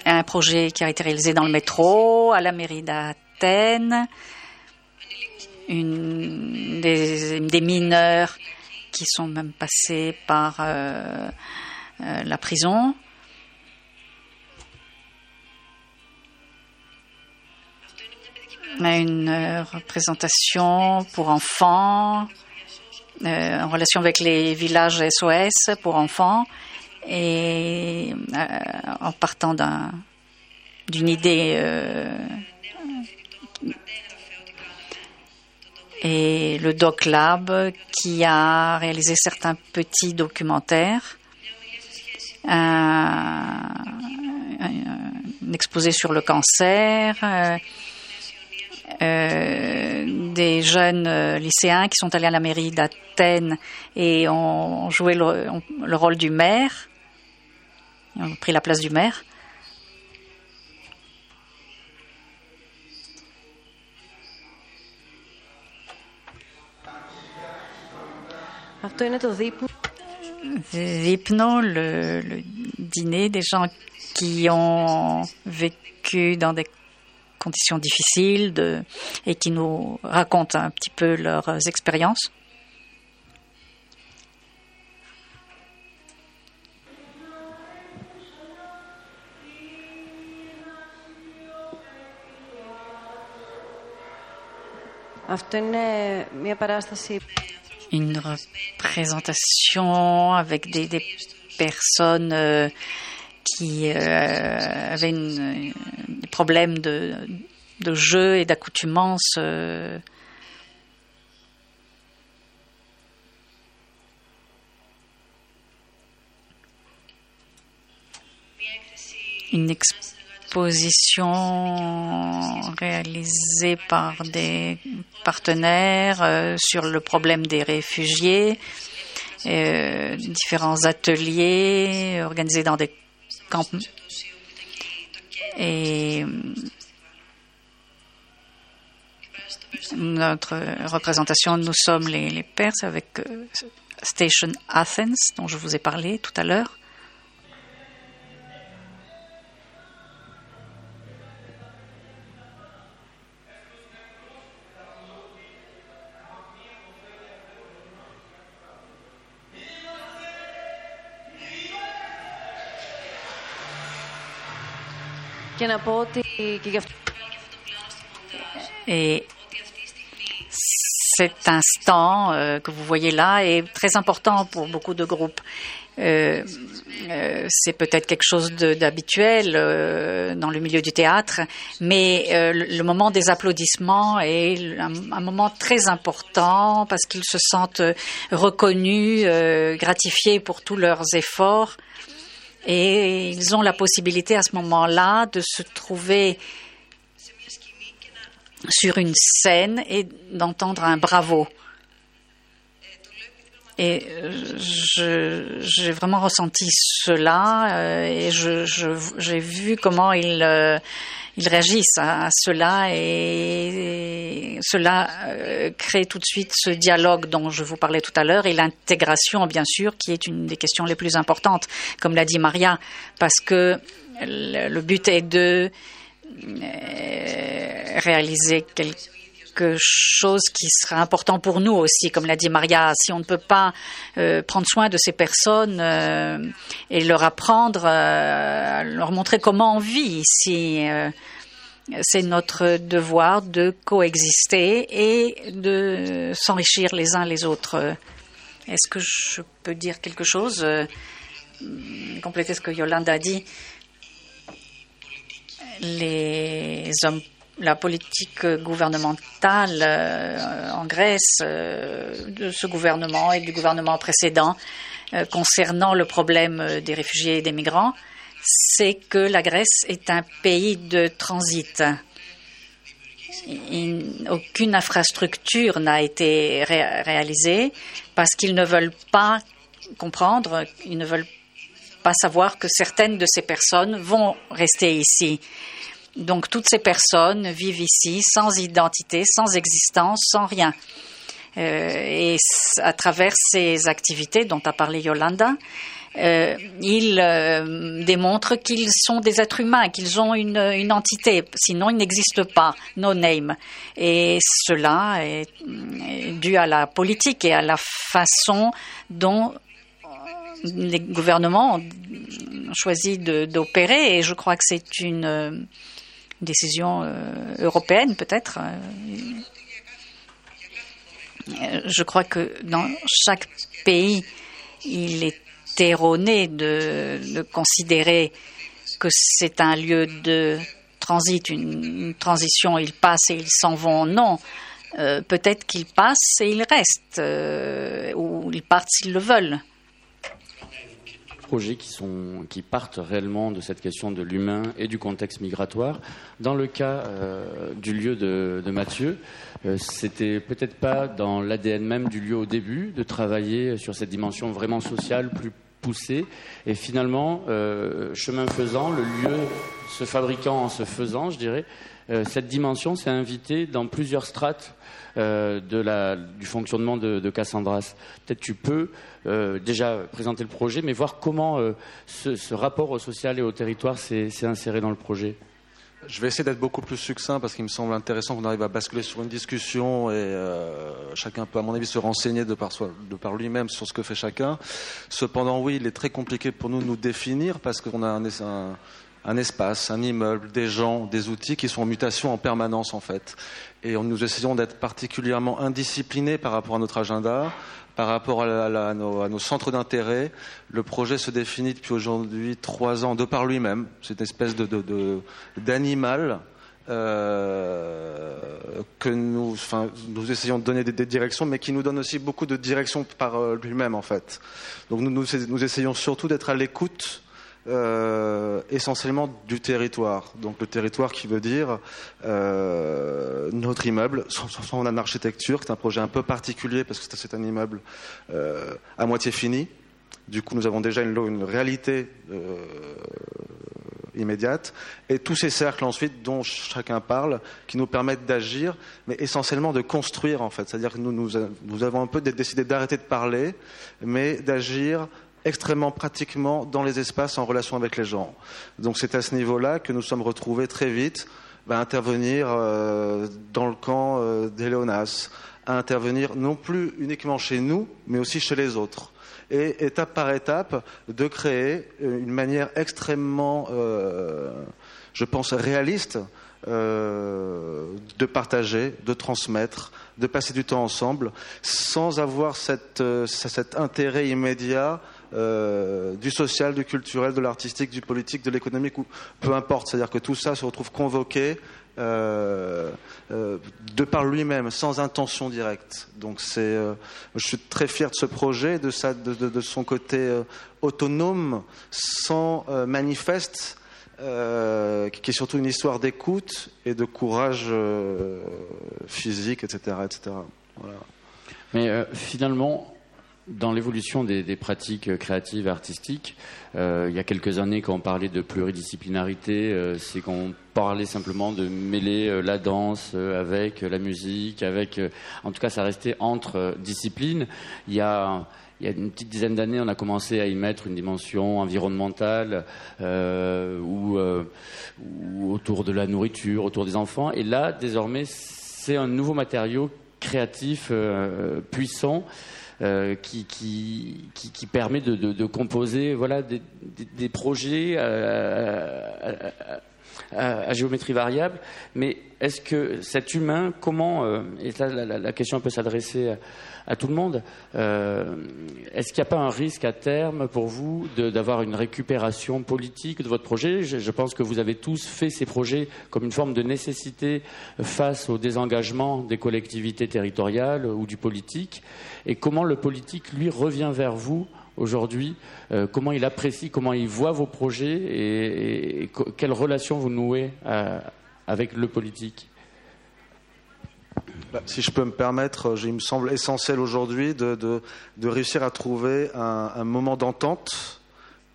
Un projet qui a été réalisé dans le métro, à la mairie d'Athènes. Des, mineurs qui sont même passés par euh, euh, la prison. Une euh, représentation pour enfants en relation avec les villages SOS pour enfants et en partant d'une idée et le Doc Lab qui a réalisé certains petits documentaires, un exposé sur le cancer, euh, des jeunes euh, lycéens qui sont allés à la mairie d'Athènes et ont joué le, rôle du maire, ils ont pris la place du maire. L'hypno, le, le, dîner des gens qui ont vécu dans des conditions difficiles et qui nous racontent un petit peu leurs expériences. Une représentation avec des, personnes euh, qui euh, avaient une, problèmes de, jeu et d'accoutumance. Euh, une exposition réalisée par des partenaires euh, sur le problème des réfugiés, euh, différents ateliers organisés dans des camps. Et notre représentation, nous sommes les, les Perses avec euh, Station Athens, dont je vous ai parlé tout à l'heure. να πω ότι και γι' αυτό... Et cet instant euh, que vous voyez là est très important pour beaucoup de groupes. Euh, euh, c'est peut-être quelque chose d'habituel euh, dans le milieu du théâtre, mais euh, le, le, moment des applaudissements est un, un moment très important parce qu'ils se sentent reconnus, euh, gratifiés pour tous leurs efforts. Et ils ont la possibilité à ce moment-là de se trouver sur une scène et d'entendre un bravo. Et j'ai vraiment ressenti cela euh, et j'ai je, vu comment ils, euh, ils réagissent à, cela et, cela euh, crée tout de suite ce dialogue dont je vous parlais tout à l'heure et l'intégration, bien sûr, qui est une des questions les plus importantes, comme l'a dit Maria, parce que le, but est de réaliser quelque chose qui sera important pour nous aussi, comme l'a dit Maria. Si on ne peut pas euh, prendre soin de ces personnes euh, et leur apprendre, euh, leur montrer comment on vit ici, c'est notre devoir de coexister et de s'enrichir les uns les autres. Est-ce que je peux dire quelque chose Compléter ce que Yolanda a dit? Les hommes, la politique gouvernementale euh, en Grèce, euh, de ce gouvernement et du gouvernement précédent euh, concernant le problème des réfugiés et des migrants, c'est que la Grèce est un pays de transit. aucune infrastructure n'a été réalisée parce qu'ils ne veulent pas comprendre, ils ne veulent pas savoir que certaines de ces personnes vont rester ici. Donc toutes ces personnes vivent ici sans identité, sans existence, sans rien. Euh, et à travers ces activités dont a parlé Yolanda, euh, ils euh, démontrent qu'ils sont des êtres humains, qu'ils ont une, entité, sinon ils n'existent pas, no name. Et cela est, est, dû à la politique et à la façon dont les gouvernements ont choisi d'opérer, et je crois que c'est une décision euh, européenne peut-être. Je crois que dans chaque pays, il est erroné de, de considérer que c'est un lieu de transit, une, transition, ils passent et ils s'en vont. Non, euh, peut-être qu'ils passent et ils restent, euh, ou ils partent s'ils le veulent projets qui, sont, qui partent réellement de cette question de l'humain et du contexte migratoire. Dans le cas euh, du lieu de, Mathieu, euh, c'était peut-être pas dans l'ADN même du lieu au début de travailler sur cette dimension vraiment sociale plus poussée. Et finalement, euh, chemin faisant, le lieu se fabriquant en se faisant, je dirais, euh, cette dimension s'est invitée dans plusieurs strates de la, du fonctionnement de, de Cassandras. Peut-être tu peux euh, déjà présenter le projet, mais voir comment ce, ce, rapport au social et au territoire s'est inséré dans le projet. Je vais essayer d'être beaucoup plus succinct parce qu'il me semble intéressant qu'on arrive à basculer sur une discussion et euh, chacun peut, à mon avis, se renseigner de par, par lui-même sur ce que fait chacun. Cependant, oui, il est très compliqué pour nous de nous définir parce qu'on a un un espace, un immeuble, des gens, des outils qui sont en mutation en permanence en fait. Et nous essayons d'être particulièrement indisciplinés par rapport à notre agenda, par rapport à, nos, centres d'intérêt. Le projet se définit depuis aujourd'hui trois ans de par lui-même. C'est une espèce d'animal euh, que nous, enfin, nous essayons de donner des, directions, mais qui nous donne aussi beaucoup de directions par euh, lui-même en fait. Donc nous essayons surtout d'être à l'écoute euh, essentiellement du territoire. Donc le territoire qui veut dire euh, notre immeuble, son, son architecture, c'est un projet un peu particulier parce que c'est un immeuble euh, à moitié fini. Du coup, nous avons déjà une, une réalité immédiate et tous ces cercles ensuite dont chacun parle qui nous permettent d'agir mais essentiellement de construire en fait c'est à dire que nous avons un peu décidé d'arrêter de parler mais d'agir extrêmement pratiquement dans les espaces en relation avec les gens. Donc c'est à ce niveau-là que nous sommes retrouvés très vite à intervenir euh, dans le camp euh, d'Eleonas, à intervenir non plus uniquement chez nous, mais aussi chez les autres. Et étape par étape, de créer une manière extrêmement, euh, je pense, réaliste euh, de partager, de transmettre, de passer du temps ensemble, sans avoir euh, cet intérêt immédiat euh, du social, du culturel, de l'artistique, du politique, de l'économique, peu importe. C'est-à-dire que tout ça se retrouve convoqué euh, euh, de par lui-même, sans intention directe. Donc c'est, je suis très fier de ce projet, de, sa, de, son côté autonome, sans manifeste. qui est surtout une histoire d'écoute et de courage physique, etc., etc. Voilà. Mais finalement, dans l'évolution des, pratiques créatives et artistiques, euh, il y a quelques années, quand on parlait de pluridisciplinarité, euh, c'est qu'on parlait simplement de mêler euh, la danse avec la musique, avec, en tout cas, ça restait entre disciplines. Il y a une petite dizaine d'années, on a commencé à y mettre une dimension environnementale euh, ou, euh, ou, autour de la nourriture, autour des enfants. Et là, désormais, c'est un nouveau matériau créatif euh, puissant euh, qui, qui, qui, permet de, de, de composer voilà, des, des, des projets à, à, à, à, géométrie variable. Mais est-ce que cet humain, comment, euh, et là la, question peut s'adresser à, tout le monde, euh, est-ce qu'il n'y a pas un risque à terme pour vous d'avoir une récupération politique de votre projet? Je, je, pense que vous avez tous fait ces projets comme une forme de nécessité face au désengagement des collectivités territoriales ou du politique. Et comment le politique, lui, revient vers vous aujourd'hui, euh, comment il apprécie, comment il voit vos projets et, et, et quelle relation vous nouez à, avec le politique? Bah, si je peux me permettre, il me semble essentiel aujourd'hui de, réussir à trouver un, moment d'entente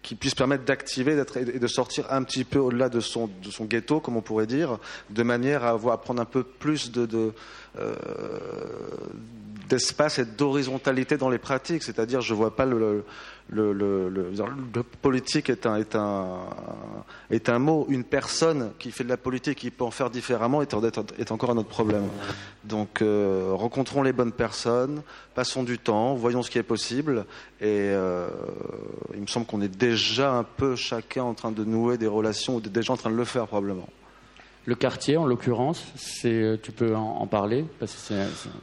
qui puisse permettre d'activer et de sortir un petit peu au-delà de son, ghetto, comme on pourrait dire, de manière à, avoir, prendre un peu plus de, euh, d'espace et d'horizontalité dans les pratiques. C'est-à-dire, je ne vois pas le, le, le, le, politique est un, est, un, est un mot. Une personne qui fait de la politique, qui peut en faire différemment, est, est encore un autre problème. Donc, euh, rencontrons les bonnes personnes, passons du temps, voyons ce qui est possible. Et euh, il me semble qu'on est déjà un peu chacun en train de nouer des relations, ou déjà en train de le faire probablement. Le quartier, en l'occurrence, euh, tu peux en, parler parce que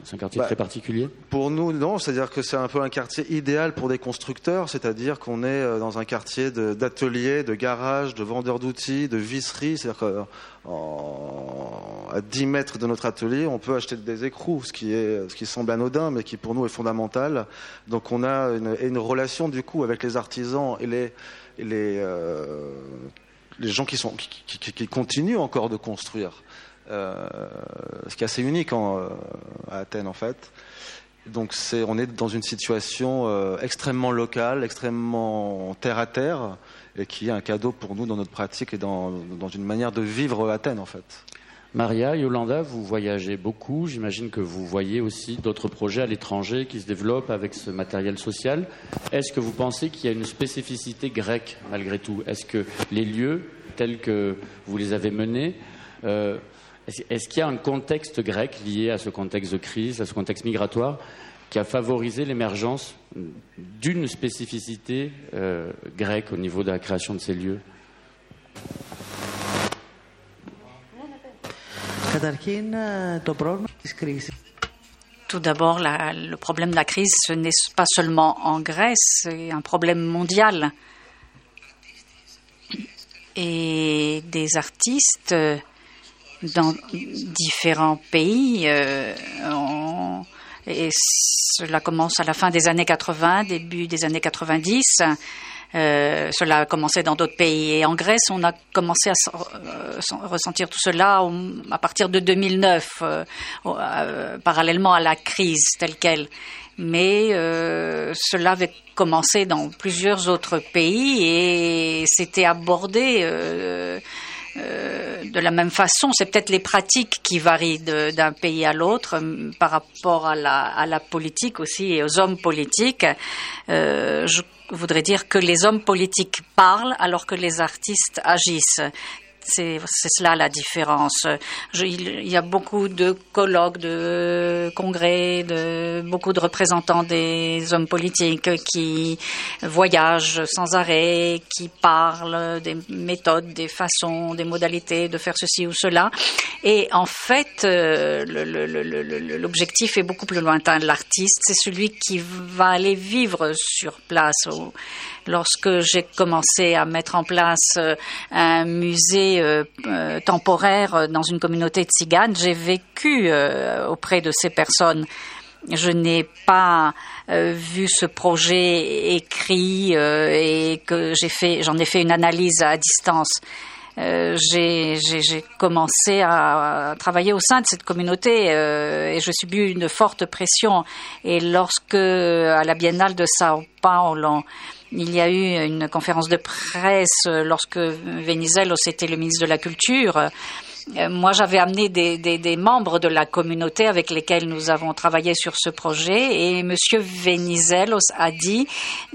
c'est un quartier bah, très particulier. Pour nous, non. C'est-à-dire que c'est un peu un quartier idéal pour des constructeurs. C'est-à-dire qu'on est euh, dans un quartier d'ateliers, de, garages, de vendeurs d'outils, de visseries. C'est-à-dire qu'à 10 mètres de notre atelier, on peut acheter des écrous, ce qui est, ce qui semble anodin, mais qui pour nous est fondamental. Donc on a une, une relation du coup avec les artisans et les les euh, les gens qui, sont, qui, qui, continuent encore de construire, euh, ce qui est assez unique en, euh, à Athènes en fait. Donc c'est, on est dans une situation euh, extrêmement locale, extrêmement terre à terre, et qui est un cadeau pour nous dans notre pratique et dans, dans une manière de vivre Athènes en fait. Maria, Yolanda, vous voyagez beaucoup. J'imagine que vous voyez aussi d'autres projets à l'étranger qui se développent avec ce matériel social. Est-ce que vous pensez qu'il y a une spécificité grecque malgré tout? Est-ce que les lieux tels que vous les avez menés, euh, est-ce qu'il y a un contexte grec lié à ce contexte de crise, à ce contexte migratoire, qui a favorisé l'émergence d'une spécificité euh, grecque au niveau de la création de ces lieux? Tout d'abord, le problème de la crise, ce n'est pas seulement en Grèce, c'est un problème mondial. Et des artistes dans différents pays, euh, et cela commence à la fin des années 80, début des années 90, euh, cela a commencé dans d'autres pays. Et en Grèce, on a commencé à euh, ressentir tout cela à partir de 2009, euh, parallèlement à la crise telle qu'elle. Mais cela avait commencé dans plusieurs autres pays et c'était abordé de la même façon. C'est peut-être les pratiques qui varient d'un pays à l'autre par rapport à la, politique aussi et aux hommes politiques. je voudrais dire que les hommes politiques parlent alors que les artistes agissent. C'est cela la différence. il y a beaucoup de colloques, de congrès, de beaucoup de représentants des hommes politiques qui voyagent sans arrêt, qui parlent des méthodes, des façons, des modalités de faire ceci ou cela. Et en fait, euh, l'objectif est beaucoup plus lointain. L'artiste, c'est celui qui va aller vivre sur place lorsque j'ai commencé à mettre en place euh, un musée euh, euh, temporaire dans une communauté de tziganes, j'ai vécu auprès de ces personnes. Je n'ai pas vu ce projet écrit et que j'ai fait, j'en ai fait une analyse à distance. J'ai commencé à, travailler au sein de cette communauté et je subis une forte pression. Et lorsque, à la Biennale de Sao Paulo, il y a eu une conférence de presse lorsque Venizelos était le ministre de la Culture. Euh, moi, j'avais amené des, membres de la communauté avec lesquels nous avons travaillé sur ce projet et M. Venizelos a dit,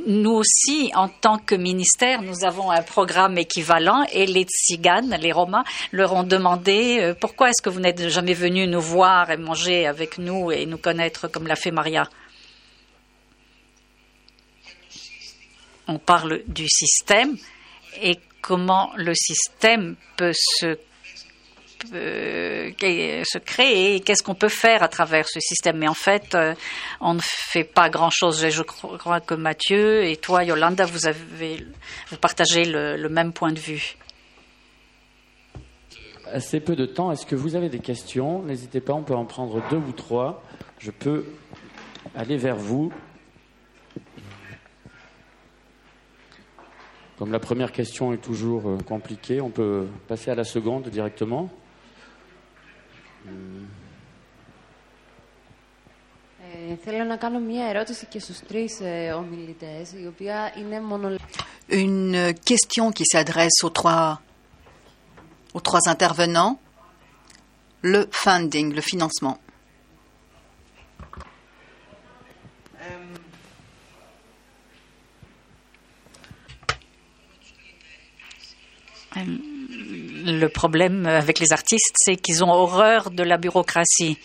nous aussi, en tant que ministère, nous avons un programme équivalent et les tziganes, les Romains, leur ont demandé euh, pourquoi est-ce que vous n'êtes jamais venus nous voir et manger avec nous et nous connaître comme l'a fait Maria? on parle du système et comment le système peut se, se créer et qu'est-ce qu'on peut faire à travers ce système. Mais en fait, euh, on ne fait pas grand-chose. Je crois que Mathieu et toi, Yolanda, vous, avez, vous partagez le, même point de vue. Assez peu de temps. Est-ce que vous avez des questions? N'hésitez pas, on peut en prendre deux ou trois. Je peux aller vers vous. Comme la première question est toujours euh, compliquée, on peut passer à la seconde directement. Une question qui s'adresse aux trois, aux trois intervenants. Le funding, le financement. Le problème avec les artistes, c'est qu'ils ont horreur de la bureaucratie.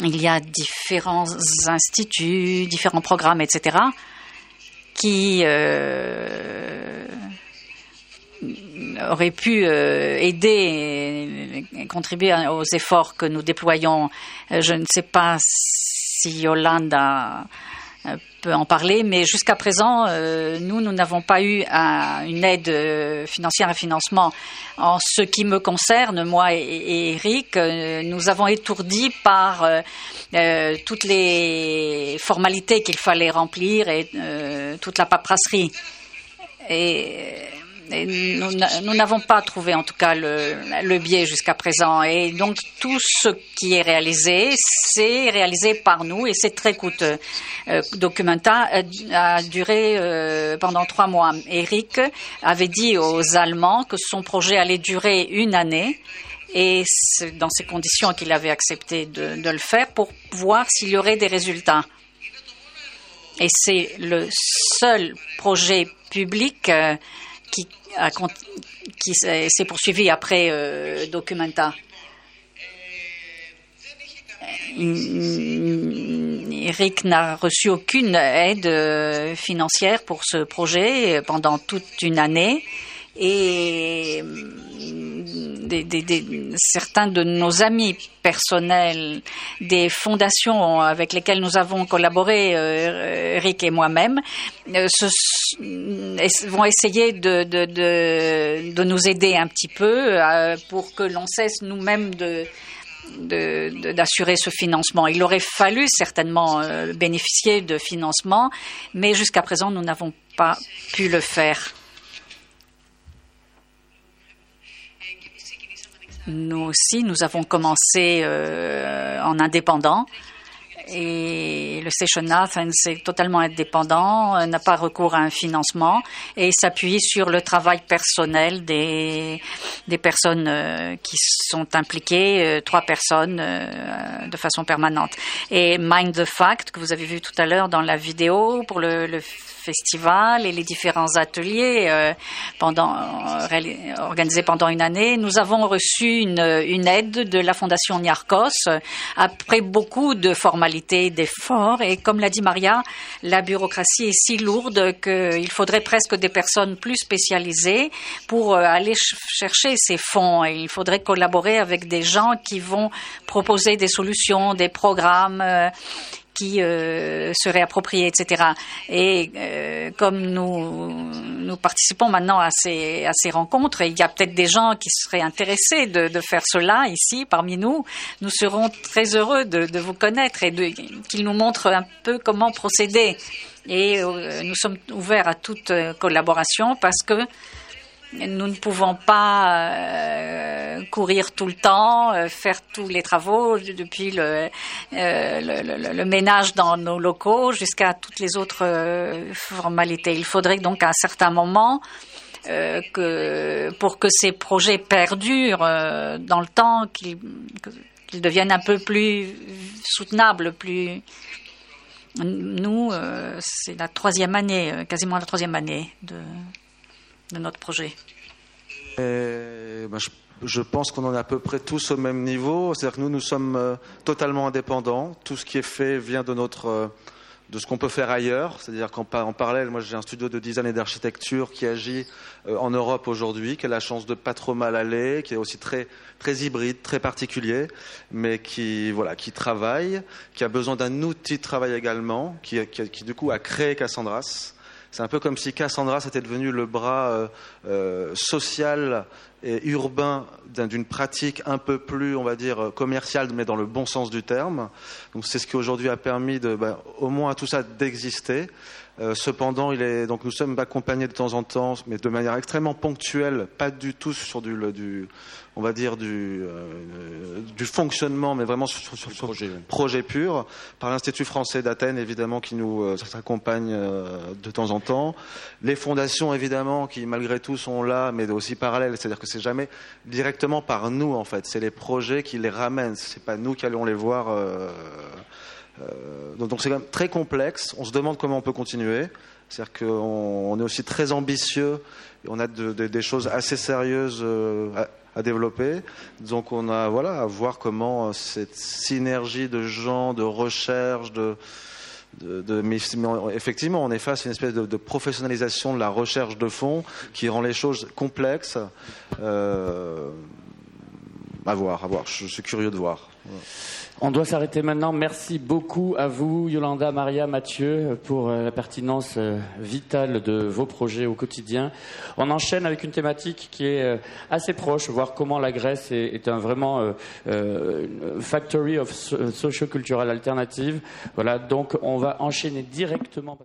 Il y a différents instituts, différents programmes, etc., qui euh, auraient pu euh, aider et contribuer aux efforts que nous déployons. Je ne sais pas si Yolande a peut en parler, mais jusqu'à présent, euh, nous, nous n'avons pas eu une aide euh, financière, un financement. En ce qui me concerne, moi et, Eric, euh, nous avons étourdi par toutes les formalités qu'il fallait remplir et toute la paperasserie. Et nous n'avons pas trouvé en tout cas le, biais jusqu'à présent. Et donc tout ce qui est réalisé, c'est réalisé par nous et c'est très coûteux. Euh, Documenta a, duré euh, pendant trois mois. Eric avait dit aux Allemands que son projet allait durer une année. Et c'est dans ces conditions qu'il avait accepté de, le faire pour voir s'il y aurait des résultats. Et c'est le seul projet public euh, qui, qui s'est poursuivi après euh, Documenta. Eric n'a reçu aucune aide euh, financière pour ce projet pendant toute une année et certains de nos amis personnels, des fondations avec lesquelles nous avons collaboré, euh, Eric et moi-même, euh, vont essayer de, nous aider un petit peu euh, pour que l'on cesse nous-mêmes d'assurer ce financement. Il aurait fallu certainement bénéficier de financement, mais jusqu'à présent, nous n'avons pas pu le faire. Nous aussi, nous avons commencé euh, en indépendant et le Station Athens est totalement indépendant, euh, n'a pas recours à un financement et s'appuie sur le travail personnel des, des personnes euh, qui sont impliquées, trois personnes de façon permanente. Et Mind the Fact, que vous avez vu tout à l'heure dans la vidéo pour le, le festival et les différents ateliers euh, pendant, euh, organisés pendant une année. Nous avons reçu une, une aide de la Fondation Niarchos après beaucoup de formalités, Et comme l'a dit Maria, la bureaucratie est si lourde qu'il faudrait presque des personnes plus spécialisées pour euh, aller chercher ces fonds. Et il faudrait collaborer avec des gens qui vont proposer des solutions, des programmes qui euh, appropriés, etc. Et euh, comme nous, nous participons maintenant à ces, à ces rencontres, il y a peut-être des gens qui seraient intéressés de, de, faire cela ici parmi nous, nous serons très heureux de, de vous connaître et qu'ils nous montrent un peu comment procéder. Et euh, nous sommes ouverts à toute euh, collaboration parce que nous ne pouvons pas euh, courir tout le temps, euh, faire tous les travaux, depuis le, euh, le, le, ménage dans nos locaux jusqu'à toutes les autres formalités. Il faudrait donc à un certain moment que pour que ces projets perdurent dans le temps, qu'ils deviennent un peu plus soutenables, plus nous, c'est la troisième année, quasiment la troisième année de de notre projet ben, je, pense qu'on en est à peu près tous au même niveau. C'est-à-dire que nous, nous sommes euh, totalement indépendants. Tout ce qui est fait vient de notre euh, de ce qu'on peut faire ailleurs. C'est-à-dire qu'en parallèle, moi j'ai un studio de design et d'architecture qui agit euh, en Europe aujourd'hui, qui a la chance de pas trop mal aller, qui est aussi très, très hybride, très particulier, mais qui, voilà, qui travaille, qui a besoin d'un outil de travail également, qui, qui, qui du coup a créé Cassandras c'est un peu comme si Cassandra était devenu le bras euh, euh, social et urbain d'une pratique un peu plus, on va dire, commerciale, mais dans le bon sens du terme. Donc c'est ce qui aujourd'hui a permis de, ben, au moins à tout ça d'exister. Euh, cependant, il est, donc nous sommes accompagnés de temps en temps, mais de manière extrêmement ponctuelle, pas du tout sur du, du on va dire du, euh, du fonctionnement, mais vraiment sur, sur, sur projet, projet, pur, par l'Institut français d'Athènes, évidemment, qui nous euh, accompagne de temps en temps. Les fondations, évidemment, qui malgré tout sont là, mais aussi parallèles, c'est-à-dire que c'est jamais directement par nous, en fait. C'est les projets qui les ramènent. C'est pas nous qui allons les voir. Euh, donc c'est quand même très complexe. On se demande comment on peut continuer. C'est-à-dire qu'on est aussi très ambitieux et on a des choses assez sérieuses euh, à, développer. Donc on a voilà à voir comment cette synergie de gens, de recherche, de, effectivement, on est face à une espèce de, professionnalisation de la recherche de fond qui rend les choses complexes. Euh, à voir, à voir. Je, suis curieux de voir. On doit s'arrêter maintenant. Merci beaucoup à vous, Yolanda, Maria, Mathieu, pour euh, la pertinence euh, vitale de vos projets au quotidien. On enchaîne avec une thématique qui est euh, assez proche, voir comment la Grèce est, un vraiment factory of socio-cultural alternative. Voilà, donc on va enchaîner directement.